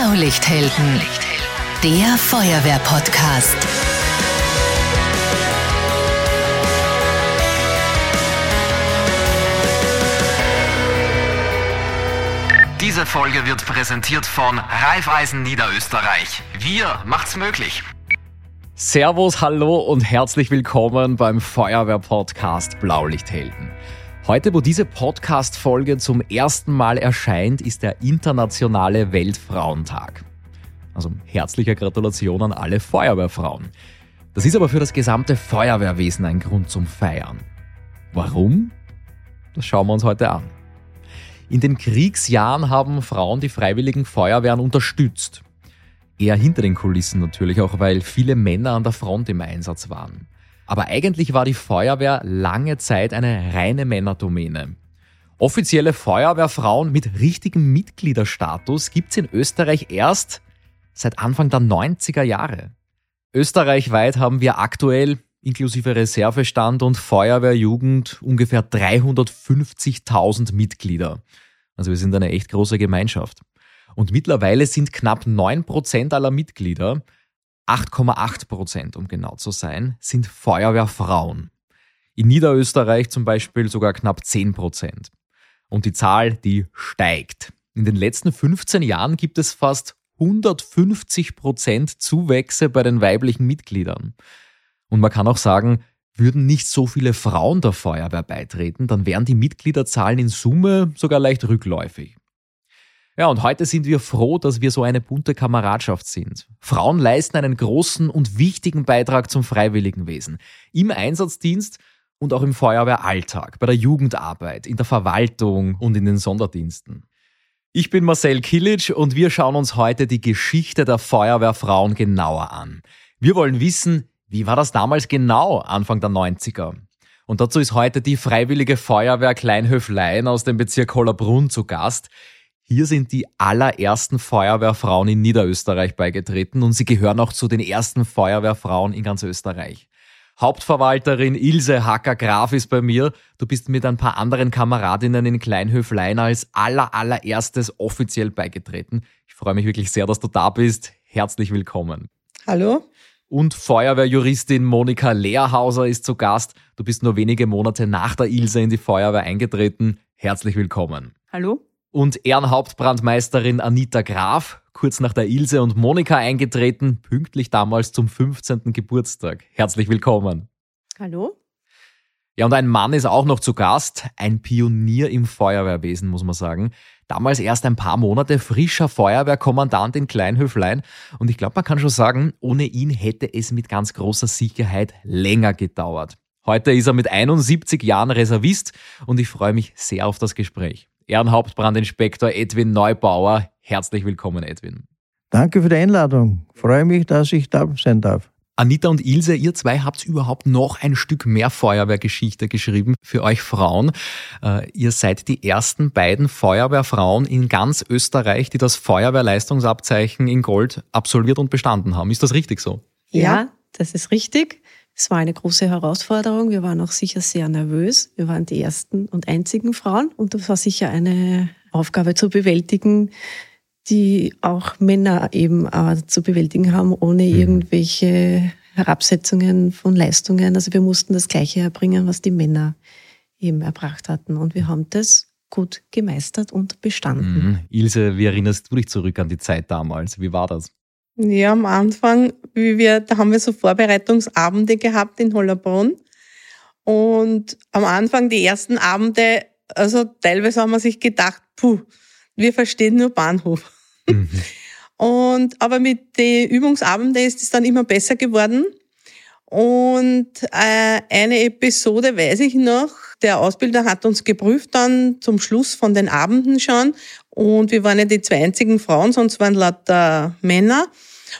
Blaulichthelden, der Feuerwehr-Podcast. Diese Folge wird präsentiert von Raiffeisen Niederösterreich. Wir macht's möglich. Servus, hallo und herzlich willkommen beim Feuerwehr-Podcast Blaulichthelden. Heute, wo diese Podcast-Folge zum ersten Mal erscheint, ist der internationale Weltfrauentag. Also herzliche Gratulation an alle Feuerwehrfrauen. Das ist aber für das gesamte Feuerwehrwesen ein Grund zum Feiern. Warum? Das schauen wir uns heute an. In den Kriegsjahren haben Frauen die freiwilligen Feuerwehren unterstützt. Eher hinter den Kulissen natürlich, auch weil viele Männer an der Front im Einsatz waren. Aber eigentlich war die Feuerwehr lange Zeit eine reine Männerdomäne. Offizielle Feuerwehrfrauen mit richtigem Mitgliederstatus gibt's in Österreich erst seit Anfang der 90er Jahre. Österreichweit haben wir aktuell inklusive Reservestand und Feuerwehrjugend ungefähr 350.000 Mitglieder. Also wir sind eine echt große Gemeinschaft. Und mittlerweile sind knapp 9% aller Mitglieder 8,8 Prozent, um genau zu sein, sind Feuerwehrfrauen. In Niederösterreich zum Beispiel sogar knapp 10 Prozent. Und die Zahl, die steigt. In den letzten 15 Jahren gibt es fast 150 Prozent Zuwächse bei den weiblichen Mitgliedern. Und man kann auch sagen, würden nicht so viele Frauen der Feuerwehr beitreten, dann wären die Mitgliederzahlen in Summe sogar leicht rückläufig. Ja, und heute sind wir froh, dass wir so eine bunte Kameradschaft sind. Frauen leisten einen großen und wichtigen Beitrag zum Freiwilligenwesen. Im Einsatzdienst und auch im Feuerwehralltag, bei der Jugendarbeit, in der Verwaltung und in den Sonderdiensten. Ich bin Marcel Kilic und wir schauen uns heute die Geschichte der Feuerwehrfrauen genauer an. Wir wollen wissen, wie war das damals genau, Anfang der 90er? Und dazu ist heute die Freiwillige Feuerwehr Kleinhöflein aus dem Bezirk Hollerbrunn zu Gast. Hier sind die allerersten Feuerwehrfrauen in Niederösterreich beigetreten und sie gehören auch zu den ersten Feuerwehrfrauen in ganz Österreich. Hauptverwalterin Ilse Hacker-Graf ist bei mir. Du bist mit ein paar anderen Kameradinnen in Kleinhöflein als aller, allererstes offiziell beigetreten. Ich freue mich wirklich sehr, dass du da bist. Herzlich willkommen. Hallo. Und Feuerwehrjuristin Monika Lehrhauser ist zu Gast. Du bist nur wenige Monate nach der Ilse in die Feuerwehr eingetreten. Herzlich willkommen. Hallo und Ehrenhauptbrandmeisterin Anita Graf, kurz nach der Ilse und Monika eingetreten, pünktlich damals zum 15. Geburtstag. Herzlich willkommen. Hallo. Ja, und ein Mann ist auch noch zu Gast, ein Pionier im Feuerwehrwesen, muss man sagen. Damals erst ein paar Monate frischer Feuerwehrkommandant in Kleinhöflein. Und ich glaube, man kann schon sagen, ohne ihn hätte es mit ganz großer Sicherheit länger gedauert. Heute ist er mit 71 Jahren Reservist und ich freue mich sehr auf das Gespräch. Ehrenhauptbrandinspektor Edwin Neubauer. Herzlich willkommen, Edwin. Danke für die Einladung. Freue mich, dass ich da sein darf. Anita und Ilse, ihr zwei habt überhaupt noch ein Stück mehr Feuerwehrgeschichte geschrieben für euch Frauen. Äh, ihr seid die ersten beiden Feuerwehrfrauen in ganz Österreich, die das Feuerwehrleistungsabzeichen in Gold absolviert und bestanden haben. Ist das richtig so? Ja, das ist richtig. Es war eine große Herausforderung. Wir waren auch sicher sehr nervös. Wir waren die ersten und einzigen Frauen und das war sicher eine Aufgabe zu bewältigen, die auch Männer eben äh, zu bewältigen haben, ohne mhm. irgendwelche Herabsetzungen von Leistungen. Also wir mussten das Gleiche erbringen, was die Männer eben erbracht hatten. Und wir haben das gut gemeistert und bestanden. Mhm. Ilse, wie erinnerst du dich zurück an die Zeit damals? Wie war das? Ja, am Anfang, wie wir, da haben wir so Vorbereitungsabende gehabt in Hollerbrunn. Und am Anfang, die ersten Abende, also teilweise haben wir sich gedacht, puh, wir verstehen nur Bahnhof. Mhm. Und, aber mit den Übungsabenden ist es dann immer besser geworden. Und äh, eine Episode weiß ich noch, der Ausbilder hat uns geprüft dann zum Schluss von den Abenden schon. Und wir waren ja die zwei einzigen Frauen, sonst waren lauter Männer.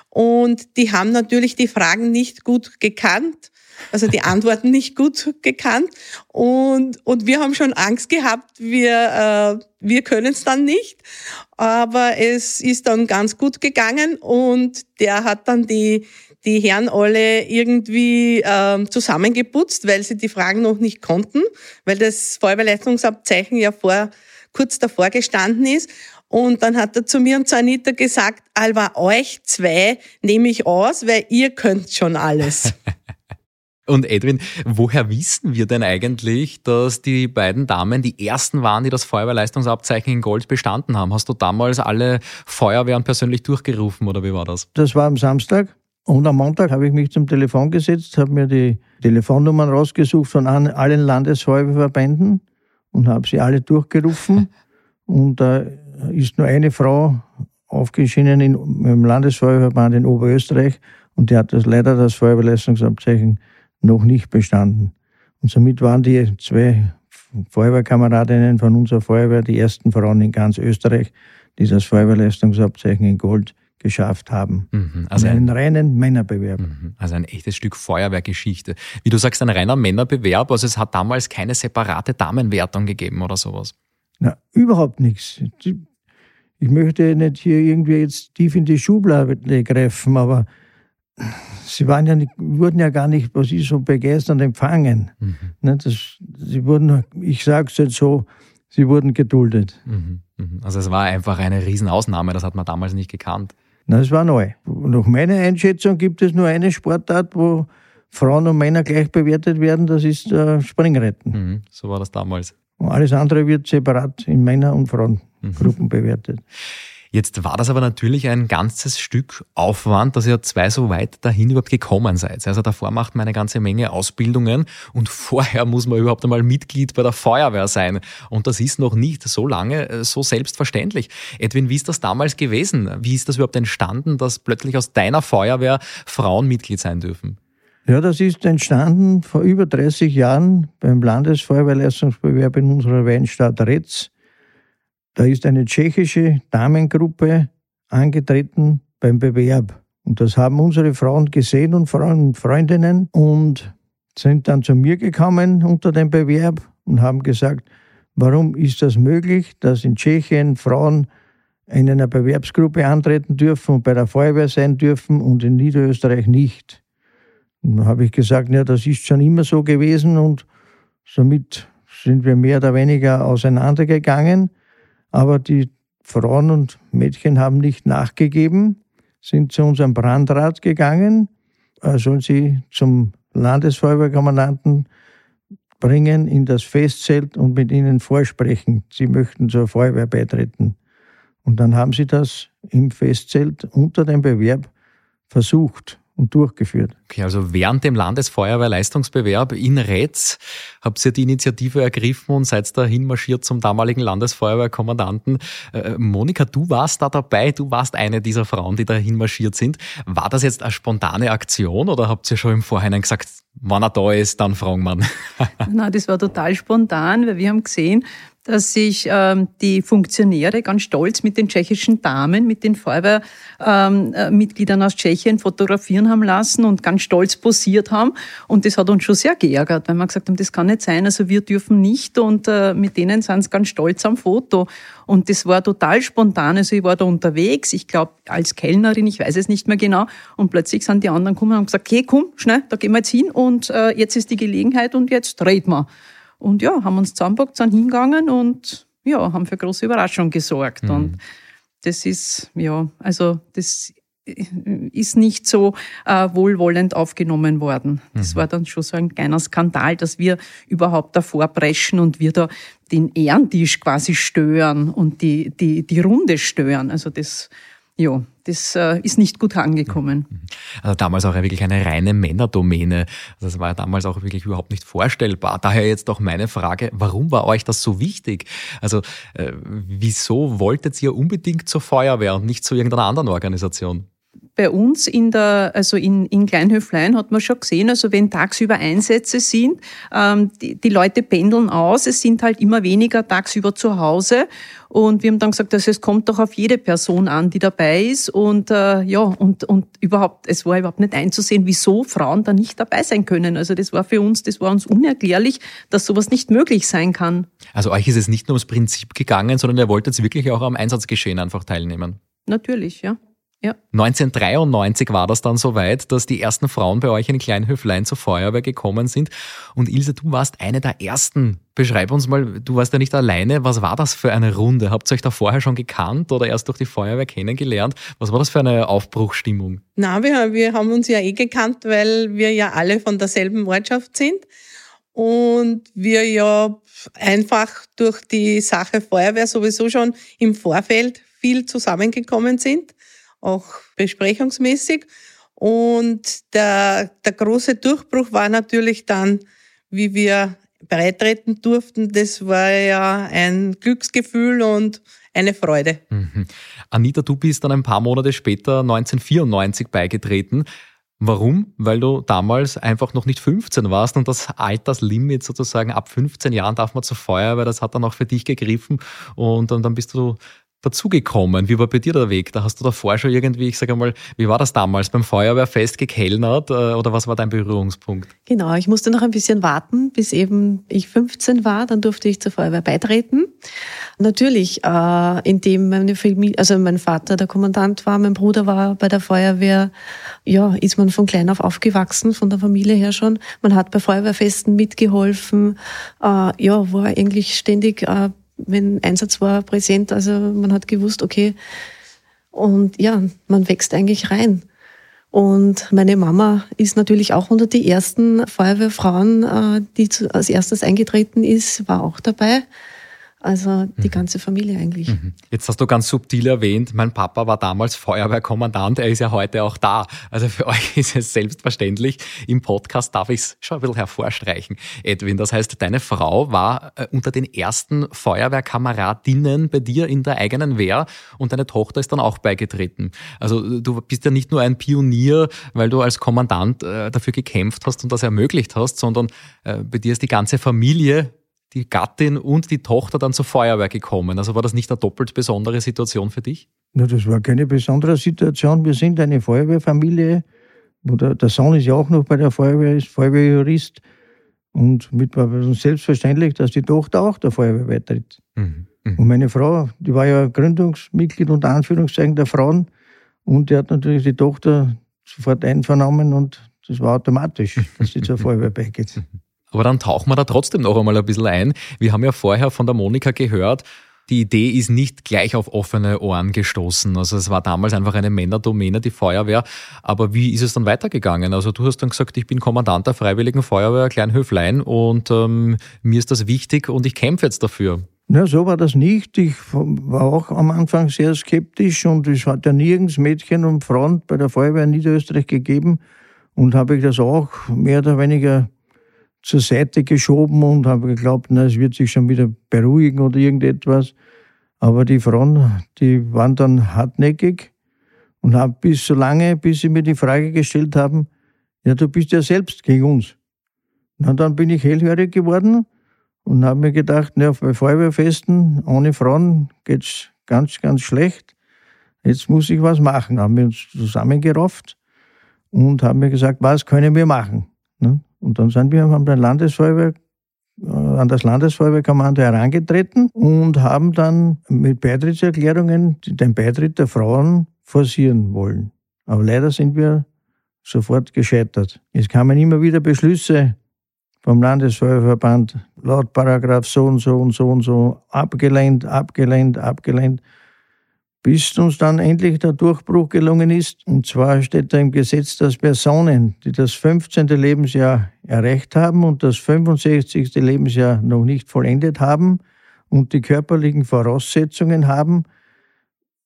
Und die haben natürlich die Fragen nicht gut gekannt, also die Antworten nicht gut gekannt. Und, und wir haben schon Angst gehabt, wir, äh, wir können es dann nicht. Aber es ist dann ganz gut gegangen und der hat dann die, die Herren alle irgendwie ähm, zusammengeputzt, weil sie die Fragen noch nicht konnten, weil das Feuerwehrleistungsabzeichen ja vor kurz davor gestanden ist. Und dann hat er zu mir und zu Anita gesagt, Alba, euch zwei nehme ich aus, weil ihr könnt schon alles. Und Edwin, woher wissen wir denn eigentlich, dass die beiden Damen die ersten waren, die das Feuerwehrleistungsabzeichen in Gold bestanden haben? Hast du damals alle Feuerwehren persönlich durchgerufen oder wie war das? Das war am Samstag. Und am Montag habe ich mich zum Telefon gesetzt, habe mir die Telefonnummern rausgesucht von allen Landesfeuerwehrverbänden und habe sie alle durchgerufen. und da ist nur eine Frau aufgeschieden im Landesfeuerwehrverband in Oberösterreich und die hat das leider das Feuerwehrleistungsabzeichen noch nicht bestanden. Und somit waren die zwei Feuerwehrkameradinnen von unserer Feuerwehr die ersten Frauen in ganz Österreich, die das Feuerwehrleistungsabzeichen in Gold geschafft haben. Mhm, also einen reinen Männerbewerb. Mhm, also ein echtes Stück Feuerwehrgeschichte. Wie du sagst, ein reiner Männerbewerb, also es hat damals keine separate Damenwertung gegeben oder sowas. Na, überhaupt nichts. Ich möchte nicht hier irgendwie jetzt tief in die Schublade greifen, aber sie waren ja nicht, wurden ja gar nicht, was ich so begeistert empfangen. Mhm. Ne, das, sie wurden, ich sage es jetzt so, sie wurden geduldet. Mhm. mhm. Also es war einfach eine Riesenausnahme, das hat man damals nicht gekannt. Na, das war neu. Nach meiner Einschätzung gibt es nur eine Sportart, wo Frauen und Männer gleich bewertet werden, das ist äh, Springretten. Mhm. So war das damals. Und alles andere wird separat in Männer- und Frauengruppen mhm. bewertet. Jetzt war das aber natürlich ein ganzes Stück Aufwand, dass ihr zwei so weit dahin überhaupt gekommen seid. Also davor macht man eine ganze Menge Ausbildungen und vorher muss man überhaupt einmal Mitglied bei der Feuerwehr sein. Und das ist noch nicht so lange äh, so selbstverständlich. Edwin, wie ist das damals gewesen? Wie ist das überhaupt entstanden, dass plötzlich aus deiner Feuerwehr Frauen Mitglied sein dürfen? Ja, das ist entstanden vor über 30 Jahren beim Landesfeuerwehrleistungsbewerb in unserer Weinstadt Retz. Da ist eine tschechische Damengruppe angetreten beim Bewerb. Und das haben unsere Frauen gesehen und Freundinnen und sind dann zu mir gekommen unter dem Bewerb und haben gesagt, warum ist das möglich, dass in Tschechien Frauen in einer Bewerbsgruppe antreten dürfen und bei der Feuerwehr sein dürfen und in Niederösterreich nicht. Und da habe ich gesagt, ja, das ist schon immer so gewesen und somit sind wir mehr oder weniger auseinandergegangen. Aber die Frauen und Mädchen haben nicht nachgegeben, sind zu unserem Brandrat gegangen, er soll sie zum Landesfeuerwehrkommandanten bringen in das Festzelt und mit ihnen vorsprechen. Sie möchten zur Feuerwehr beitreten. Und dann haben sie das im Festzelt unter dem Bewerb versucht und durchgeführt. Okay, also während dem Landesfeuerwehrleistungsbewerb in Retz habt ihr die Initiative ergriffen und seid dahin marschiert zum damaligen Landesfeuerwehrkommandanten. Äh, Monika, du warst da dabei, du warst eine dieser Frauen, die dahin marschiert sind. War das jetzt eine spontane Aktion oder habt ihr schon im Vorhinein gesagt, wenn er da ist, dann fragen wir Nein, das war total spontan, weil wir haben gesehen, dass sich ähm, die Funktionäre ganz stolz mit den tschechischen Damen, mit den Feuerwehrmitgliedern ähm, äh, aus Tschechien fotografieren haben lassen und ganz stolz posiert haben. Und das hat uns schon sehr geärgert, weil wir gesagt haben, das kann nicht sein, also wir dürfen nicht und äh, mit denen sind sie ganz stolz am Foto. Und das war total spontan. Also ich war da unterwegs, ich glaube als Kellnerin, ich weiß es nicht mehr genau. Und plötzlich sind die anderen gekommen und haben gesagt, okay, komm, schnell, da gehen wir jetzt hin und äh, jetzt ist die Gelegenheit und jetzt reden wir. Und ja, haben uns zusammenpackt, sind hingegangen und ja, haben für große Überraschung gesorgt. Mhm. Und das ist, ja, also das ist nicht so äh, wohlwollend aufgenommen worden. Das mhm. war dann schon so ein kleiner Skandal, dass wir überhaupt davor preschen und wir da den Ehrentisch quasi stören und die, die, die Runde stören. Also das ja, das äh, ist nicht gut angekommen. Mhm. Also damals auch wirklich eine reine Männerdomäne. Also das war ja damals auch wirklich überhaupt nicht vorstellbar. Daher jetzt auch meine Frage, warum war euch das so wichtig? Also äh, wieso wolltet ihr unbedingt zur Feuerwehr und nicht zu irgendeiner anderen Organisation? Bei uns in der, also in, in Kleinhöflein hat man schon gesehen, also wenn tagsüber Einsätze sind, ähm, die, die Leute pendeln aus, es sind halt immer weniger tagsüber zu Hause. Und wir haben dann gesagt, also es kommt doch auf jede Person an, die dabei ist. Und äh, ja, und, und überhaupt, es war überhaupt nicht einzusehen, wieso Frauen da nicht dabei sein können. Also das war für uns, das war uns unerklärlich, dass sowas nicht möglich sein kann. Also euch ist es nicht nur ums Prinzip gegangen, sondern ihr wolltet wirklich auch am Einsatzgeschehen einfach teilnehmen. Natürlich, ja. Ja. 1993 war das dann soweit, dass die ersten Frauen bei euch in Kleinhöflein zur Feuerwehr gekommen sind. Und Ilse, du warst eine der ersten. Beschreib uns mal, du warst ja nicht alleine. Was war das für eine Runde? Habt ihr euch da vorher schon gekannt oder erst durch die Feuerwehr kennengelernt? Was war das für eine Aufbruchstimmung? Na, wir, wir haben uns ja eh gekannt, weil wir ja alle von derselben Ortschaft sind. Und wir ja einfach durch die Sache Feuerwehr sowieso schon im Vorfeld viel zusammengekommen sind auch besprechungsmäßig. Und der, der große Durchbruch war natürlich dann, wie wir beitreten durften. Das war ja ein Glücksgefühl und eine Freude. Mhm. Anita, du bist dann ein paar Monate später 1994 beigetreten. Warum? Weil du damals einfach noch nicht 15 warst und das Alterslimit sozusagen ab 15 Jahren darf man zur Feuerwehr, das hat dann auch für dich gegriffen und, und dann bist du dazugekommen? Wie war bei dir der Weg? Da hast du davor schon irgendwie, ich sage mal, wie war das damals beim Feuerwehrfest gekellnert äh, oder was war dein Berührungspunkt? Genau, ich musste noch ein bisschen warten, bis eben ich 15 war, dann durfte ich zur Feuerwehr beitreten. Natürlich, äh, indem meine Familie, also mein Vater der Kommandant war, mein Bruder war bei der Feuerwehr, ja, ist man von klein auf aufgewachsen, von der Familie her schon. Man hat bei Feuerwehrfesten mitgeholfen, äh, ja, war eigentlich ständig äh, wenn Einsatz war, präsent. Also man hat gewusst, okay, und ja, man wächst eigentlich rein. Und meine Mama ist natürlich auch unter die ersten Feuerwehrfrauen, äh, die als erstes eingetreten ist, war auch dabei. Also die mhm. ganze Familie eigentlich. Mhm. Jetzt hast du ganz subtil erwähnt, mein Papa war damals Feuerwehrkommandant, er ist ja heute auch da. Also für euch ist es selbstverständlich. Im Podcast darf ich es schon ein bisschen hervorstreichen, Edwin. Das heißt, deine Frau war äh, unter den ersten Feuerwehrkameradinnen bei dir in der eigenen Wehr und deine Tochter ist dann auch beigetreten. Also du bist ja nicht nur ein Pionier, weil du als Kommandant äh, dafür gekämpft hast und das ermöglicht hast, sondern äh, bei dir ist die ganze Familie die Gattin und die Tochter dann zur Feuerwehr gekommen. Also war das nicht eine doppelt besondere Situation für dich? Na, das war keine besondere Situation. Wir sind eine Feuerwehrfamilie. Der, der Sohn ist ja auch noch bei der Feuerwehr, ist Feuerwehrjurist. Und mit war uns selbstverständlich, dass die Tochter auch der Feuerwehr beitritt. Mhm. Mhm. Und meine Frau, die war ja Gründungsmitglied unter Anführungszeichen der Frauen. Und die hat natürlich die Tochter sofort einvernommen und das war automatisch, dass sie zur Feuerwehr beigeht. Aber dann tauchen wir da trotzdem noch einmal ein bisschen ein. Wir haben ja vorher von der Monika gehört, die Idee ist nicht gleich auf offene Ohren gestoßen. Also es war damals einfach eine Männerdomäne, die Feuerwehr. Aber wie ist es dann weitergegangen? Also du hast dann gesagt, ich bin Kommandant der Freiwilligen Feuerwehr Kleinhöflein und ähm, mir ist das wichtig und ich kämpfe jetzt dafür. Na, so war das nicht. Ich war auch am Anfang sehr skeptisch und es hat ja nirgends Mädchen und Frauen bei der Feuerwehr in Niederösterreich gegeben und habe ich das auch mehr oder weniger zur Seite geschoben und habe geglaubt, na, es wird sich schon wieder beruhigen oder irgendetwas. Aber die Frauen, die waren dann hartnäckig und haben bis so lange, bis sie mir die Frage gestellt haben, ja, du bist ja selbst gegen uns. Na, dann bin ich hellhörig geworden und habe mir gedacht, na, bei Feuerwehrfesten ohne Frauen geht's ganz, ganz schlecht. Jetzt muss ich was machen. Haben wir uns zusammengerafft und haben mir gesagt, was können wir machen? Ne? Und dann sind wir an, der Landesfeuerwehr, äh, an das Landesfeuerwehrkommando herangetreten und haben dann mit Beitrittserklärungen den Beitritt der Frauen forcieren wollen. Aber leider sind wir sofort gescheitert. Es kamen immer wieder Beschlüsse vom Landesfeuerverband laut Paragraph so und so und so und so abgelehnt, abgelehnt, abgelehnt bis uns dann endlich der Durchbruch gelungen ist. Und zwar steht da im Gesetz, dass Personen, die das 15. Lebensjahr erreicht haben und das 65. Lebensjahr noch nicht vollendet haben und die körperlichen Voraussetzungen haben,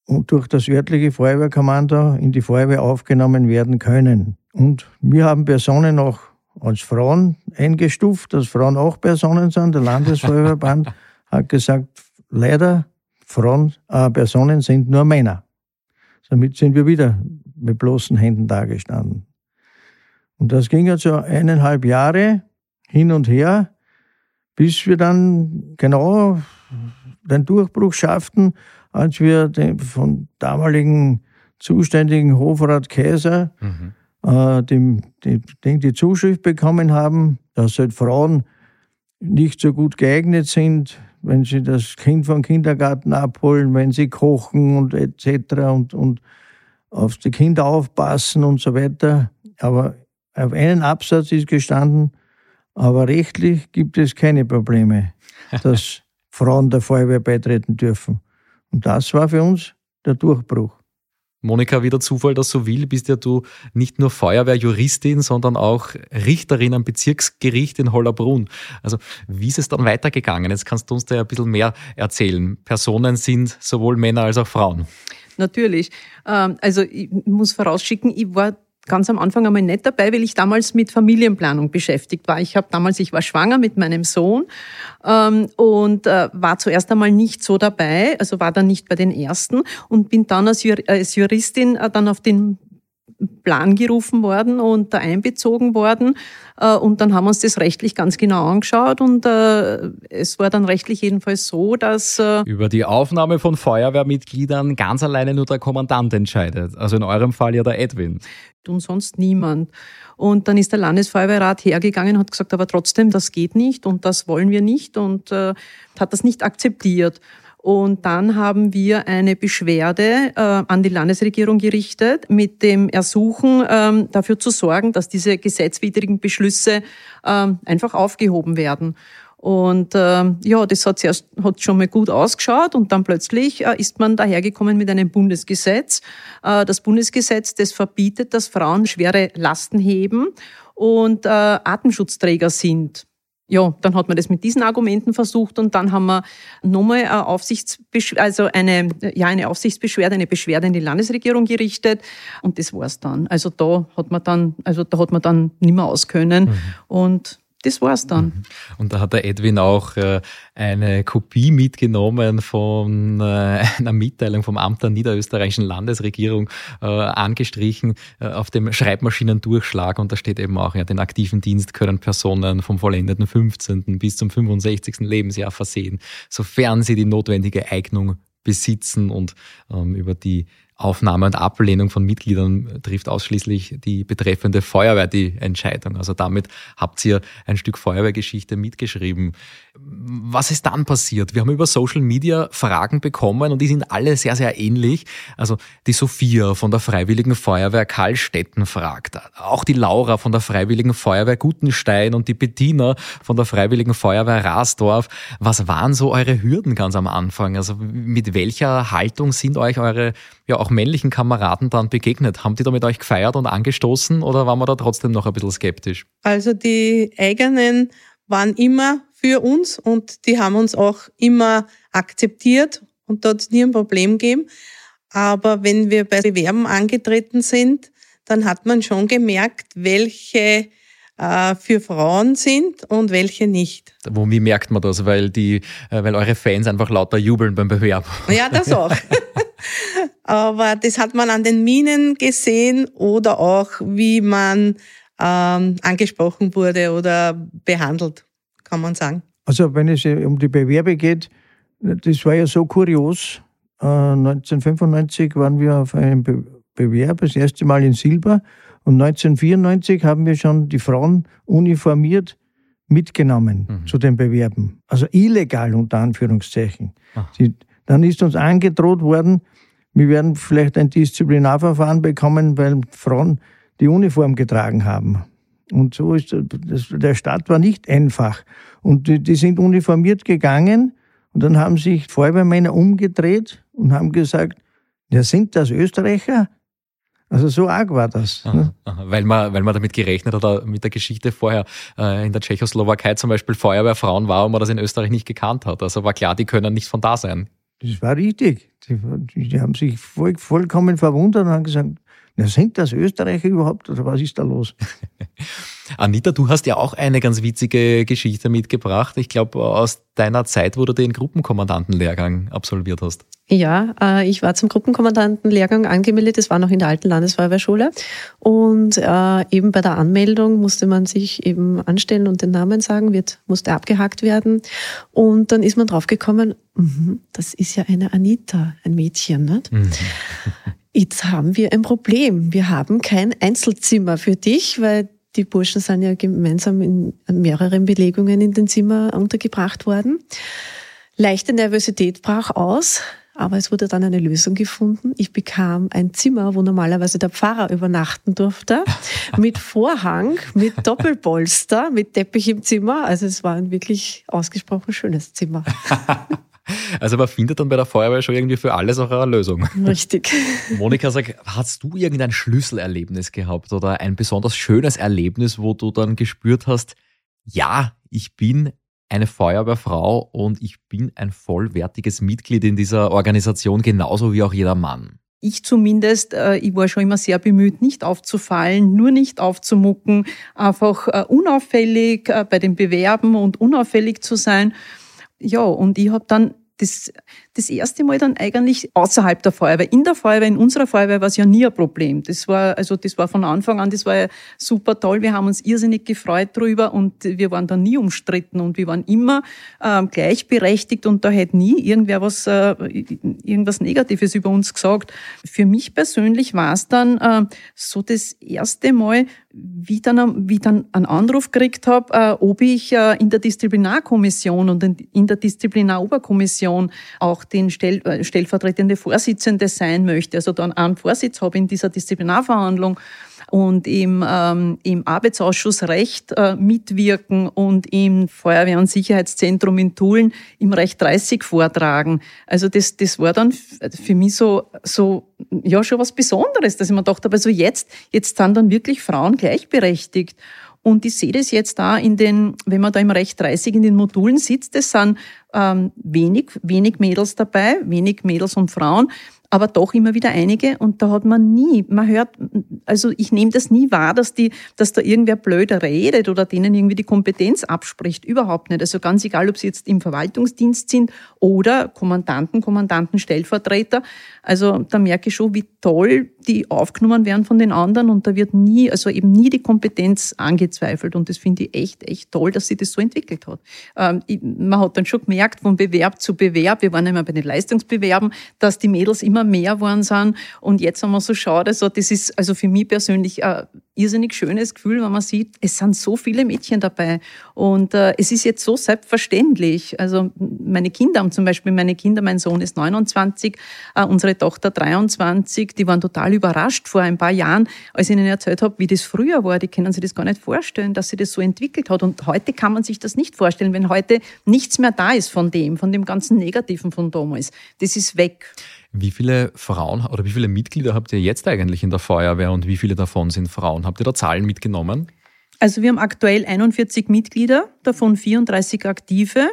und durch das örtliche Feuerwehrkommando in die Feuerwehr aufgenommen werden können. Und wir haben Personen auch als Frauen eingestuft, dass Frauen auch Personen sind. Der Landesfeuerwehrband hat gesagt, leider Frauen, äh, sind nur Männer. Damit sind wir wieder mit bloßen Händen dagestanden. Und das ging also eineinhalb Jahre hin und her, bis wir dann genau den Durchbruch schafften, als wir den von damaligen zuständigen Hofrat Käser mhm. äh, dem, dem, die Zuschrift bekommen haben, dass halt Frauen nicht so gut geeignet sind wenn sie das Kind vom Kindergarten abholen, wenn sie kochen und etc. Und, und auf die Kinder aufpassen und so weiter. Aber auf einen Absatz ist gestanden, aber rechtlich gibt es keine Probleme, dass Frauen der Feuerwehr beitreten dürfen. Und das war für uns der Durchbruch. Monika, wie der Zufall das so will, bist ja du nicht nur Feuerwehrjuristin, sondern auch Richterin am Bezirksgericht in Hollerbrunn. Also wie ist es dann weitergegangen? Jetzt kannst du uns da ja ein bisschen mehr erzählen. Personen sind sowohl Männer als auch Frauen. Natürlich. Ähm, also ich muss vorausschicken, ich war ganz am Anfang einmal nicht dabei, weil ich damals mit Familienplanung beschäftigt war. Ich habe damals, ich war schwanger mit meinem Sohn ähm, und äh, war zuerst einmal nicht so dabei, also war dann nicht bei den ersten und bin dann als, Jur als Juristin äh, dann auf den Plan gerufen worden und da einbezogen worden. Äh, und dann haben wir uns das rechtlich ganz genau angeschaut und äh, es war dann rechtlich jedenfalls so, dass... Äh, Über die Aufnahme von Feuerwehrmitgliedern ganz alleine nur der Kommandant entscheidet. Also in eurem Fall ja der Edwin. Und sonst niemand. Und dann ist der Landesfeuerwehrrat hergegangen und hat gesagt, aber trotzdem, das geht nicht und das wollen wir nicht und hat das nicht akzeptiert. Und dann haben wir eine Beschwerde äh, an die Landesregierung gerichtet mit dem Ersuchen, ähm, dafür zu sorgen, dass diese gesetzwidrigen Beschlüsse ähm, einfach aufgehoben werden. Und äh, ja, das hat, zuerst, hat schon mal gut ausgeschaut und dann plötzlich äh, ist man dahergekommen mit einem Bundesgesetz. Äh, das Bundesgesetz, das verbietet, dass Frauen schwere Lasten heben und äh, Atemschutzträger sind ja, dann hat man das mit diesen Argumenten versucht und dann haben wir nochmal eine Aufsichtsbeschwerde, also eine, ja, eine Aufsichtsbeschwerde, eine Beschwerde in die Landesregierung gerichtet und das war's dann. Also da hat man dann, also da hat man dann nicht mehr auskönnen mhm. und das war's dann. Mhm. Und da hat der Edwin auch äh, eine Kopie mitgenommen von äh, einer Mitteilung vom Amt der niederösterreichischen Landesregierung äh, angestrichen auf dem Schreibmaschinendurchschlag und da steht eben auch, ja, den aktiven Dienst können Personen vom vollendeten 15. bis zum 65. Lebensjahr versehen, sofern sie die notwendige Eignung besitzen und ähm, über die Aufnahme und Ablehnung von Mitgliedern trifft ausschließlich die betreffende Feuerwehr die Entscheidung. Also damit habt ihr ein Stück Feuerwehrgeschichte mitgeschrieben. Was ist dann passiert? Wir haben über Social Media Fragen bekommen und die sind alle sehr, sehr ähnlich. Also die Sophia von der Freiwilligen Feuerwehr Karlstetten fragt. Auch die Laura von der Freiwilligen Feuerwehr Gutenstein und die Bettina von der Freiwilligen Feuerwehr Rasdorf. Was waren so eure Hürden ganz am Anfang? Also mit welcher Haltung sind euch eure ja auch männlichen Kameraden dann begegnet? Haben die da mit euch gefeiert und angestoßen oder waren wir da trotzdem noch ein bisschen skeptisch? Also die eigenen waren immer für uns und die haben uns auch immer akzeptiert und dort nie ein Problem gegeben. Aber wenn wir bei Bewerben angetreten sind, dann hat man schon gemerkt, welche äh, für Frauen sind und welche nicht. Wo, wie merkt man das? Weil, die, äh, weil eure Fans einfach lauter jubeln beim Bewerben. Ja, das auch. Aber das hat man an den Minen gesehen oder auch, wie man ähm, angesprochen wurde oder behandelt kann man sagen. Also wenn es um die Bewerbe geht, das war ja so kurios. 1995 äh, waren wir auf einem Bewerb, das erste Mal in Silber. Und 1994 haben wir schon die Frauen uniformiert mitgenommen mhm. zu den Bewerben. Also illegal unter Anführungszeichen. Sie, dann ist uns angedroht worden, wir werden vielleicht ein Disziplinarverfahren bekommen, weil Frauen die Uniform getragen haben. Und so ist das, der Start war nicht einfach. Und die, die sind uniformiert gegangen und dann haben sich Feuerwehrmänner umgedreht und haben gesagt, ja, sind das Österreicher? Also so arg war das. Aha, ne? aha, weil, man, weil man damit gerechnet hat, mit der Geschichte vorher äh, in der Tschechoslowakei zum Beispiel Feuerwehrfrauen war und man das in Österreich nicht gekannt hat. Also war klar, die können nicht von da sein. Das war richtig. Die, die haben sich voll, vollkommen verwundert und haben gesagt, na, sind das Österreicher überhaupt oder was ist da los? Anita, du hast ja auch eine ganz witzige Geschichte mitgebracht. Ich glaube, aus deiner Zeit, wo du den Gruppenkommandantenlehrgang absolviert hast. Ja, äh, ich war zum Gruppenkommandantenlehrgang angemeldet. Das war noch in der alten Landesfeuerwehrschule. Und äh, eben bei der Anmeldung musste man sich eben anstellen und den Namen sagen, wird, musste abgehakt werden. Und dann ist man draufgekommen, mh, das ist ja eine Anita, ein Mädchen. Nicht? Mhm. Jetzt haben wir ein Problem. Wir haben kein Einzelzimmer für dich, weil die Burschen sind ja gemeinsam in mehreren Belegungen in den Zimmer untergebracht worden. Leichte Nervosität brach aus. aber es wurde dann eine Lösung gefunden. Ich bekam ein Zimmer, wo normalerweise der Pfarrer übernachten durfte, mit Vorhang, mit Doppelpolster, mit Teppich im Zimmer. Also es war ein wirklich ausgesprochen schönes Zimmer. Also man findet dann bei der Feuerwehr schon irgendwie für alles auch eine Lösung. Richtig. Monika, sag, hast du irgendein Schlüsselerlebnis gehabt oder ein besonders schönes Erlebnis, wo du dann gespürt hast, ja, ich bin eine Feuerwehrfrau und ich bin ein vollwertiges Mitglied in dieser Organisation, genauso wie auch jeder Mann. Ich zumindest, äh, ich war schon immer sehr bemüht, nicht aufzufallen, nur nicht aufzumucken, einfach äh, unauffällig äh, bei den Bewerben und unauffällig zu sein. Ja, und ich habe dann das, das erste Mal dann eigentlich außerhalb der Feuerwehr. In der Feuerwehr, in unserer Feuerwehr war es ja nie ein Problem. Das war, also das war von Anfang an, das war ja super toll. Wir haben uns irrsinnig gefreut drüber und wir waren da nie umstritten und wir waren immer ähm, gleichberechtigt und da hätte nie irgendwer was, äh, irgendwas Negatives über uns gesagt. Für mich persönlich war es dann äh, so das erste Mal, wie dann, wie dann einen Anruf gekriegt habe, äh, ob ich äh, in der Disziplinarkommission und in der Disziplinaroberkommission auch den Stell, äh, stellvertretende Vorsitzende sein möchte, also dann einen Vorsitz habe in dieser Disziplinarverhandlung und im, ähm, im Arbeitsausschuss Recht äh, mitwirken und im Feuerwehr- und Sicherheitszentrum in Tulln im Recht 30 vortragen. Also das, das war dann für mich so, so ja schon was Besonderes, dass ich mir dachte, aber so jetzt, jetzt sind dann wirklich Frauen gleichberechtigt. Und ich sehe das jetzt da in den, wenn man da im Recht 30 in den Modulen sitzt, es sind ähm, wenig, wenig Mädels dabei, wenig Mädels und Frauen aber doch immer wieder einige und da hat man nie, man hört, also ich nehme das nie wahr, dass die, dass da irgendwer blöder redet oder denen irgendwie die Kompetenz abspricht, überhaupt nicht. Also ganz egal, ob sie jetzt im Verwaltungsdienst sind oder Kommandanten, Kommandanten, Stellvertreter. Also da merke ich schon, wie toll die aufgenommen werden von den anderen und da wird nie, also eben nie die Kompetenz angezweifelt und das finde ich echt, echt toll, dass sie das so entwickelt hat. Ähm, man hat dann schon gemerkt, von Bewerb zu Bewerb, wir waren immer bei den Leistungsbewerben, dass die Mädels immer mehr geworden sind. Und jetzt haben wir so schaut, also das ist also für mich persönlich ein irrsinnig schönes Gefühl, wenn man sieht, es sind so viele Mädchen dabei. Und äh, es ist jetzt so selbstverständlich. Also meine Kinder haben zum Beispiel, meine Kinder, mein Sohn ist 29, äh, unsere Tochter 23, die waren total überrascht vor ein paar Jahren, als ich ihnen erzählt habe, wie das früher war. Die können sich das gar nicht vorstellen, dass sie das so entwickelt hat. Und heute kann man sich das nicht vorstellen, wenn heute nichts mehr da ist von dem, von dem ganzen Negativen von damals. Das ist weg. Wie viele Frauen oder wie viele Mitglieder habt ihr jetzt eigentlich in der Feuerwehr und wie viele davon sind Frauen? Habt ihr da Zahlen mitgenommen? Also wir haben aktuell 41 Mitglieder, davon 34 aktive,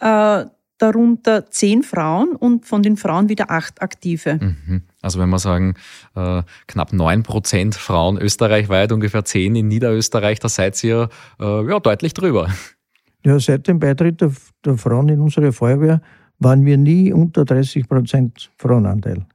äh, darunter 10 Frauen und von den Frauen wieder 8 aktive. Mhm. Also wenn wir sagen, äh, knapp 9 Prozent Frauen österreichweit, ungefähr 10 in Niederösterreich, da seid ihr äh, ja, deutlich drüber. Ja, seit dem Beitritt der, der Frauen in unsere Feuerwehr waren wir nie unter 30 Prozent Frauenanteil.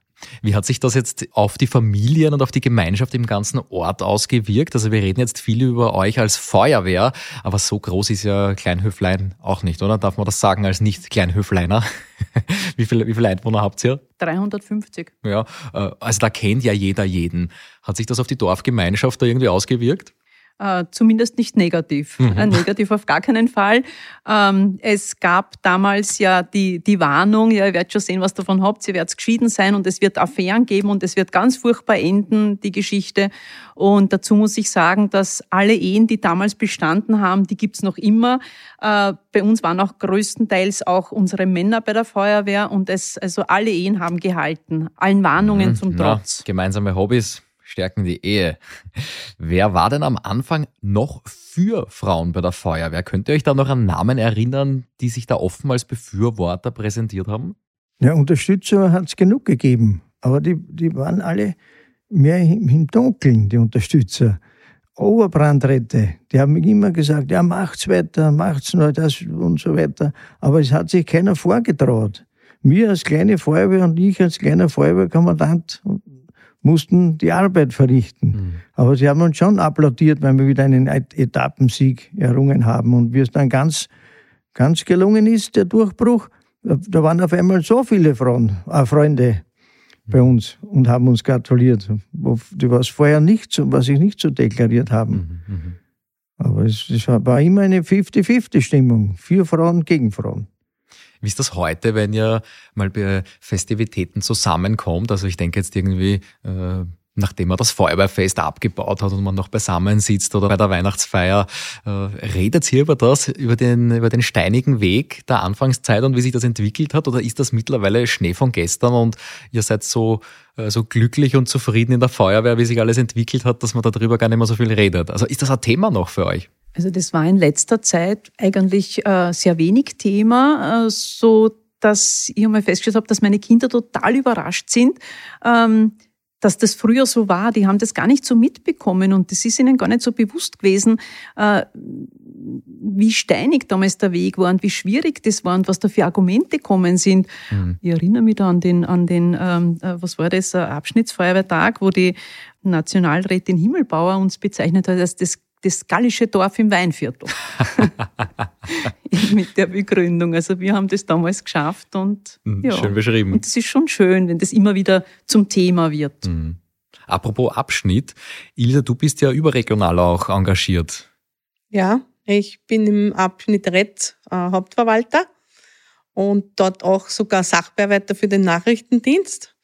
Wie hat sich das jetzt auf die Familien und auf die Gemeinschaft im ganzen Ort ausgewirkt? Also wir reden jetzt viel über euch als Feuerwehr, aber so groß ist ja Kleinhöflein auch nicht, oder? Darf man das sagen als Nicht-Kleinhöfleiner? wie, viele, wie viele Einwohner habt ihr? 350. Ja, äh, also da kennt ja jeder jeden. Hat sich das auf die Dorfgemeinschaft da irgendwie ausgewirkt? Äh, zumindest nicht negativ. Mhm. Äh, negativ auf gar keinen Fall. Ähm, es gab damals ja die, die Warnung, ja, ihr werdet schon sehen, was davon habt, ihr werdet geschieden sein und es wird Affären geben und es wird ganz furchtbar enden, die Geschichte. Und dazu muss ich sagen, dass alle Ehen, die damals bestanden haben, die gibt's noch immer. Äh, bei uns waren auch größtenteils auch unsere Männer bei der Feuerwehr und es, also alle Ehen haben gehalten. Allen Warnungen mhm. zum Trotz. Ja, gemeinsame Hobbys stärken die Ehe. Wer war denn am Anfang noch für Frauen bei der Feuerwehr? Könnt ihr euch da noch an Namen erinnern, die sich da offen als Befürworter präsentiert haben? Ja, Unterstützer hat es genug gegeben, aber die, die waren alle mehr im Dunkeln, die Unterstützer. Oberbrandräte, die haben immer gesagt, ja, macht's weiter, macht's nur das und so weiter. Aber es hat sich keiner vorgetraut. Wir als kleine Feuerwehr und ich als kleiner Feuerwehrkommandant mussten die Arbeit verrichten. Mhm. Aber sie haben uns schon applaudiert, weil wir wieder einen Etappensieg errungen haben und wie es dann ganz, ganz gelungen ist, der Durchbruch. Da waren auf einmal so viele Frauen, äh, Freunde bei mhm. uns und haben uns gratuliert, was vorher nicht so, was sich nicht so deklariert haben. Mhm. mhm. Aber es, es war immer eine 50-50-Stimmung. Vier Frauen gegen Frauen. Wie ist das heute, wenn ihr mal bei Festivitäten zusammenkommt? Also ich denke jetzt irgendwie, äh, nachdem man das Feuerwehrfest abgebaut hat und man noch beisammen sitzt oder bei der Weihnachtsfeier, äh, redet ihr über das, über den, über den steinigen Weg der Anfangszeit und wie sich das entwickelt hat? Oder ist das mittlerweile Schnee von gestern und ihr seid so, äh, so glücklich und zufrieden in der Feuerwehr, wie sich alles entwickelt hat, dass man darüber gar nicht mehr so viel redet? Also ist das ein Thema noch für euch? Also das war in letzter Zeit eigentlich äh, sehr wenig Thema, so dass ich einmal festgestellt habe, dass meine Kinder total überrascht sind, ähm, dass das früher so war. Die haben das gar nicht so mitbekommen und das ist ihnen gar nicht so bewusst gewesen, äh, wie steinig damals der Weg war und wie schwierig das war und was da für Argumente kommen sind. Mhm. Ich erinnere mich da an den, an den ähm, äh, was war das, Abschnittsfeuerwehrtag, wo die Nationalrätin Himmelbauer uns bezeichnet hat als das das gallische Dorf im Weinviertel. Mit der Begründung. Also wir haben das damals geschafft und mhm, ja. Schön beschrieben. Und es ist schon schön, wenn das immer wieder zum Thema wird. Mhm. Apropos Abschnitt, Ilse, du bist ja überregional auch engagiert. Ja, ich bin im Abschnitt Retz äh, Hauptverwalter und dort auch sogar Sachbearbeiter für den Nachrichtendienst.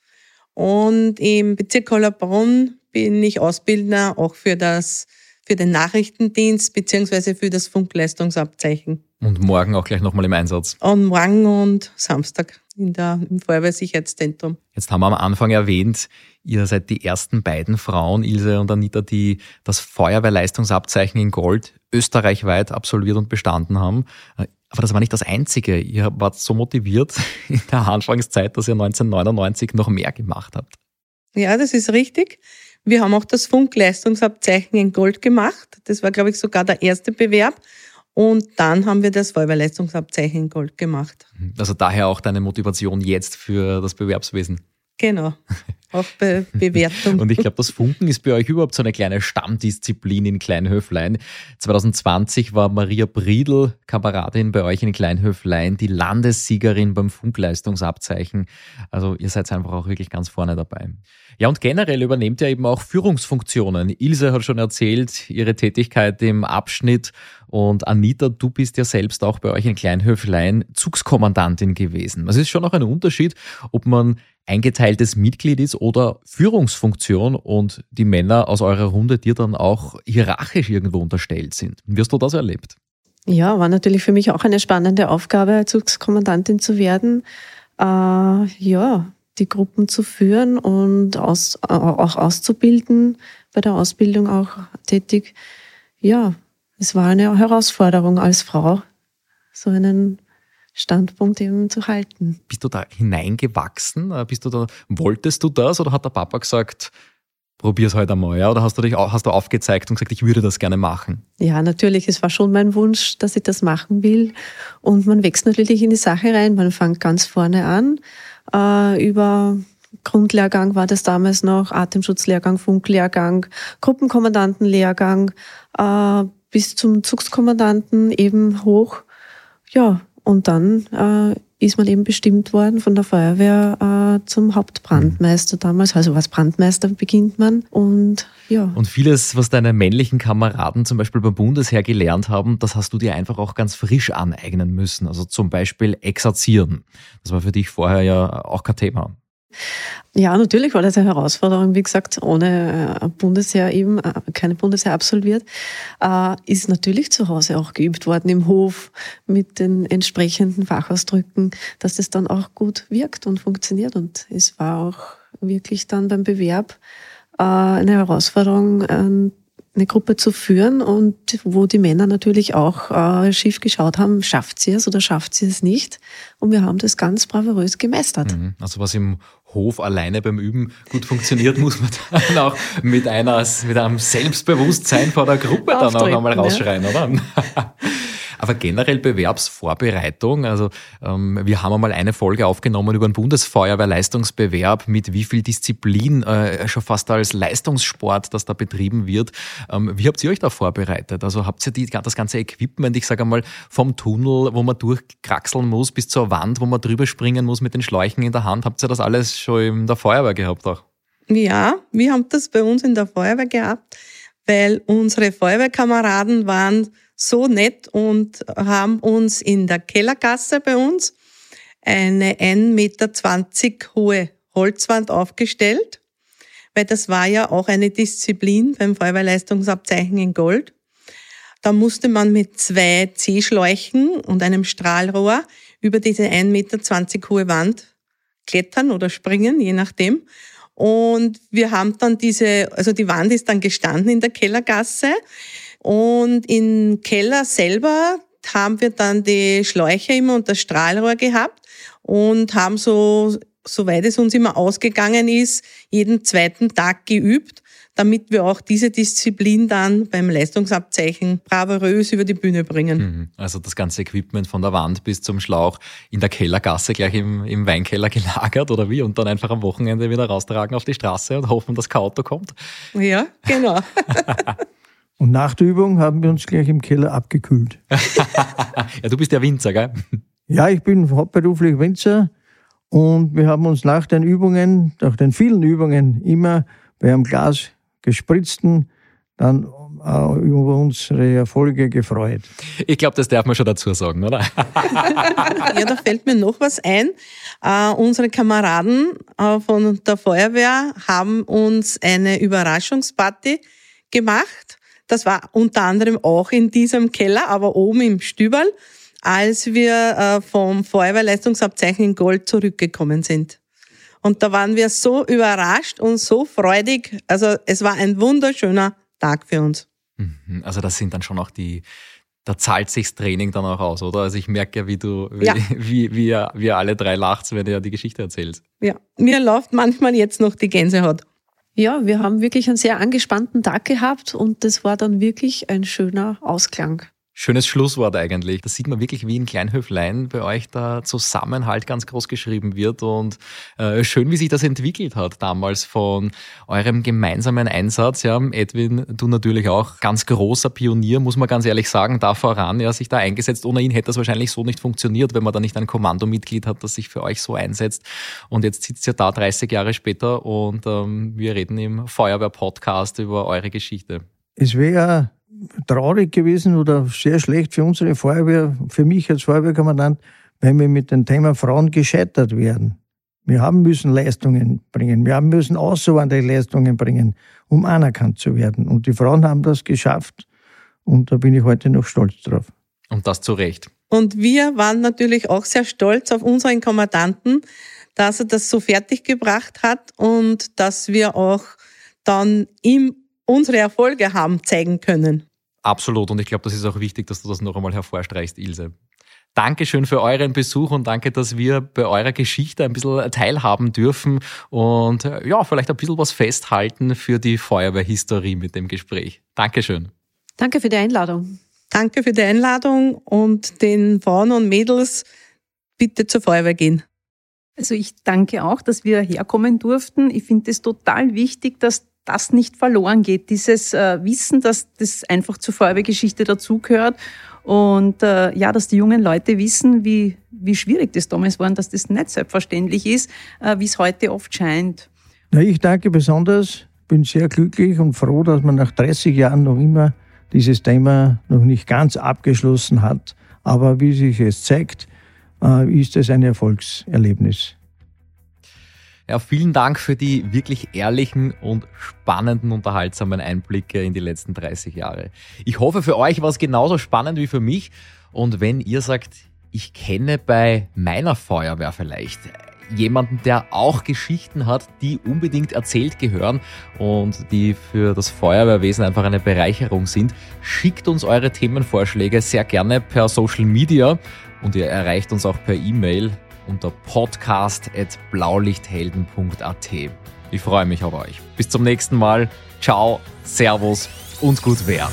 Und im Bezirk Hollerbrunn bin ich Ausbildner auch für das für den Nachrichtendienst beziehungsweise für das Funkleistungsabzeichen. Und morgen auch gleich nochmal im Einsatz. Und morgen und Samstag in der, im Feuerwehrsicherheitszentrum. Jetzt haben wir am Anfang erwähnt, ihr seid die ersten beiden Frauen, Ilse und Anita, die das Feuerwehrleistungsabzeichen in Gold österreichweit absolviert und bestanden haben. Aber das war nicht das Einzige. Ihr wart so motiviert in der Anfangszeit, dass ihr 1999 noch mehr gemacht habt. Ja, das ist richtig. Wir haben auch das Funkleistungsabzeichen in Gold gemacht. Das war, glaube ich, sogar der erste Bewerb. Und dann haben wir das Feuerwehrleistungsabzeichen in Gold gemacht. Also daher auch deine Motivation jetzt für das Bewerbswesen. Genau. Auch Be Bewertung. Und ich glaube, das Funken ist bei euch überhaupt so eine kleine Stammdisziplin in Kleinhöflein. 2020 war Maria Briedl, Kameradin bei euch in Kleinhöflein, die Landessiegerin beim Funkleistungsabzeichen. Also ihr seid einfach auch wirklich ganz vorne dabei. Ja, und generell übernehmt ihr eben auch Führungsfunktionen. Ilse hat schon erzählt, ihre Tätigkeit im Abschnitt. Und Anita, du bist ja selbst auch bei euch in Kleinhöflein Zugskommandantin gewesen. Es ist schon auch ein Unterschied, ob man eingeteiltes Mitglied ist oder Führungsfunktion und die Männer aus eurer Runde dir dann auch hierarchisch irgendwo unterstellt sind. Wie hast du das erlebt? Ja, war natürlich für mich auch eine spannende Aufgabe, Zugskommandantin zu werden. Äh, ja, die Gruppen zu führen und aus, auch auszubilden, bei der Ausbildung auch tätig. Ja, es war eine Herausforderung als Frau, so einen Standpunkt eben zu halten. Bist du da hineingewachsen? Äh, bist du da, wolltest du das oder hat der Papa gesagt, probier's heute einmal, ja? Oder hast du dich hast du aufgezeigt und gesagt, ich würde das gerne machen? Ja, natürlich. Es war schon mein Wunsch, dass ich das machen will. Und man wächst natürlich in die Sache rein. Man fängt ganz vorne an. Äh, über Grundlehrgang war das damals noch, Atemschutzlehrgang, Funklehrgang, Gruppenkommandantenlehrgang, äh, bis zum Zugskommandanten eben hoch. Ja, und dann äh, ist man eben bestimmt worden von der Feuerwehr äh, zum Hauptbrandmeister damals. Also als Brandmeister beginnt man und ja. Und vieles, was deine männlichen Kameraden zum Beispiel beim Bundesheer gelernt haben, das hast du dir einfach auch ganz frisch aneignen müssen. Also zum Beispiel exerzieren. Das war für dich vorher ja auch kein Thema. Ja, natürlich war das eine Herausforderung. Wie gesagt, ohne äh, Bundesheer eben, äh, keine Bundesheer absolviert, äh, ist natürlich zu Hause auch geübt worden im Hof mit den entsprechenden Fachausdrücken, dass das dann auch gut wirkt und funktioniert. Und es war auch wirklich dann beim Bewerb eine Herausforderung, eine Gruppe zu führen und wo die Männer natürlich auch äh, schief geschaut haben, schafft sie es oder schafft sie es nicht. Und wir haben das ganz bravourös gemeistert. Mhm. Also was im Hof alleine beim Üben gut funktioniert, muss man dann auch mit, einer, mit einem Selbstbewusstsein vor der Gruppe dann auch einmal rausschreien, ja. oder? Aber generell Bewerbsvorbereitung, also ähm, wir haben einmal eine Folge aufgenommen über den Bundesfeuerwehrleistungsbewerb, mit wie viel Disziplin äh, schon fast als Leistungssport, das da betrieben wird. Ähm, wie habt ihr euch da vorbereitet? Also habt ihr die, das ganze Equipment, ich sage einmal, vom Tunnel, wo man durchkraxeln muss, bis zur Wand, wo man drüber springen muss mit den Schläuchen in der Hand, habt ihr das alles schon in der Feuerwehr gehabt auch? Ja, wir haben das bei uns in der Feuerwehr gehabt, weil unsere Feuerwehrkameraden waren so nett und haben uns in der Kellergasse bei uns eine 1,20 Meter hohe Holzwand aufgestellt, weil das war ja auch eine Disziplin beim Feuerwehrleistungsabzeichen in Gold. Da musste man mit zwei C-Schläuchen und einem Strahlrohr über diese 1,20 Meter hohe Wand klettern oder springen, je nachdem. Und wir haben dann diese, also die Wand ist dann gestanden in der Kellergasse. Und im Keller selber haben wir dann die Schläuche immer und das Strahlrohr gehabt und haben so, soweit es uns immer ausgegangen ist, jeden zweiten Tag geübt, damit wir auch diese Disziplin dann beim Leistungsabzeichen bravourös über die Bühne bringen. Mhm. Also das ganze Equipment von der Wand bis zum Schlauch in der Kellergasse gleich im, im Weinkeller gelagert oder wie und dann einfach am Wochenende wieder raustragen auf die Straße und hoffen, dass kein Auto kommt. Ja, genau. und nach der Übung haben wir uns gleich im Keller abgekühlt. ja, du bist ja Winzer, gell? Ja, ich bin hauptberuflich Winzer und wir haben uns nach den Übungen, nach den vielen Übungen immer bei einem Glas gespritzten dann äh, über unsere Erfolge gefreut. Ich glaube, das darf man schon dazu sagen, oder? ja, da fällt mir noch was ein. Äh, unsere Kameraden äh, von der Feuerwehr haben uns eine Überraschungsparty gemacht. Das war unter anderem auch in diesem Keller, aber oben im Stüberl als wir äh, vom Feuerwehrleistungsabzeichen in Gold zurückgekommen sind. Und da waren wir so überrascht und so freudig. Also es war ein wunderschöner Tag für uns. Mhm. Also das sind dann schon auch die, da zahlt sich's Training dann auch aus, oder? Also ich merke ja, wie du, wie, ja. wie, wie, wie ihr alle drei lacht, wenn ihr die Geschichte erzählt. Ja, mir läuft manchmal jetzt noch die Gänsehaut. Ja, wir haben wirklich einen sehr angespannten Tag gehabt und das war dann wirklich ein schöner Ausklang. Schönes Schlusswort eigentlich. Das sieht man wirklich, wie in Kleinhöflein bei euch der Zusammenhalt ganz groß geschrieben wird und äh, schön, wie sich das entwickelt hat damals von eurem gemeinsamen Einsatz. Ja, Edwin, du natürlich auch ganz großer Pionier, muss man ganz ehrlich sagen, da voran, ja, sich da eingesetzt. Ohne ihn hätte das wahrscheinlich so nicht funktioniert, wenn man da nicht ein Kommandomitglied hat, das sich für euch so einsetzt. Und jetzt sitzt ihr da 30 Jahre später und ähm, wir reden im Feuerwehr-Podcast über eure Geschichte. Es wäre traurig gewesen oder sehr schlecht für unsere Feuerwehr, für mich als Feuerwehrkommandant, wenn wir mit dem Thema Frauen gescheitert wären. Wir haben müssen Leistungen bringen, wir haben müssen außerordentliche Leistungen bringen, um anerkannt zu werden. Und die Frauen haben das geschafft und da bin ich heute noch stolz drauf. Und das zu Recht. Und wir waren natürlich auch sehr stolz auf unseren Kommandanten, dass er das so fertiggebracht hat und dass wir auch dann ihm unsere Erfolge haben zeigen können. Absolut. Und ich glaube, das ist auch wichtig, dass du das noch einmal hervorstreichst, Ilse. Dankeschön für euren Besuch und danke, dass wir bei eurer Geschichte ein bisschen teilhaben dürfen und äh, ja, vielleicht ein bisschen was festhalten für die Feuerwehrhistorie mit dem Gespräch. Dankeschön. Danke für die Einladung. Danke für die Einladung und den Frauen und Mädels bitte zur Feuerwehr gehen. Also ich danke auch, dass wir herkommen durften. Ich finde es total wichtig, dass das nicht verloren geht. Dieses äh, Wissen, dass das einfach zur Feuerwehrgeschichte dazugehört und äh, ja, dass die jungen Leute wissen, wie, wie schwierig das damals war und dass das nicht selbstverständlich ist, äh, wie es heute oft scheint. Na, ich danke besonders, bin sehr glücklich und froh, dass man nach 30 Jahren noch immer dieses Thema noch nicht ganz abgeschlossen hat. Aber wie sich es zeigt, äh, ist es ein Erfolgserlebnis. Ja, vielen Dank für die wirklich ehrlichen und spannenden, unterhaltsamen Einblicke in die letzten 30 Jahre. Ich hoffe, für euch war es genauso spannend wie für mich. Und wenn ihr sagt, ich kenne bei meiner Feuerwehr vielleicht jemanden, der auch Geschichten hat, die unbedingt erzählt gehören und die für das Feuerwehrwesen einfach eine Bereicherung sind, schickt uns eure Themenvorschläge sehr gerne per Social Media und ihr erreicht uns auch per E-Mail unter podcast.blaulichthelden.at. Ich freue mich auf euch. Bis zum nächsten Mal. Ciao, Servus und gut Wehr.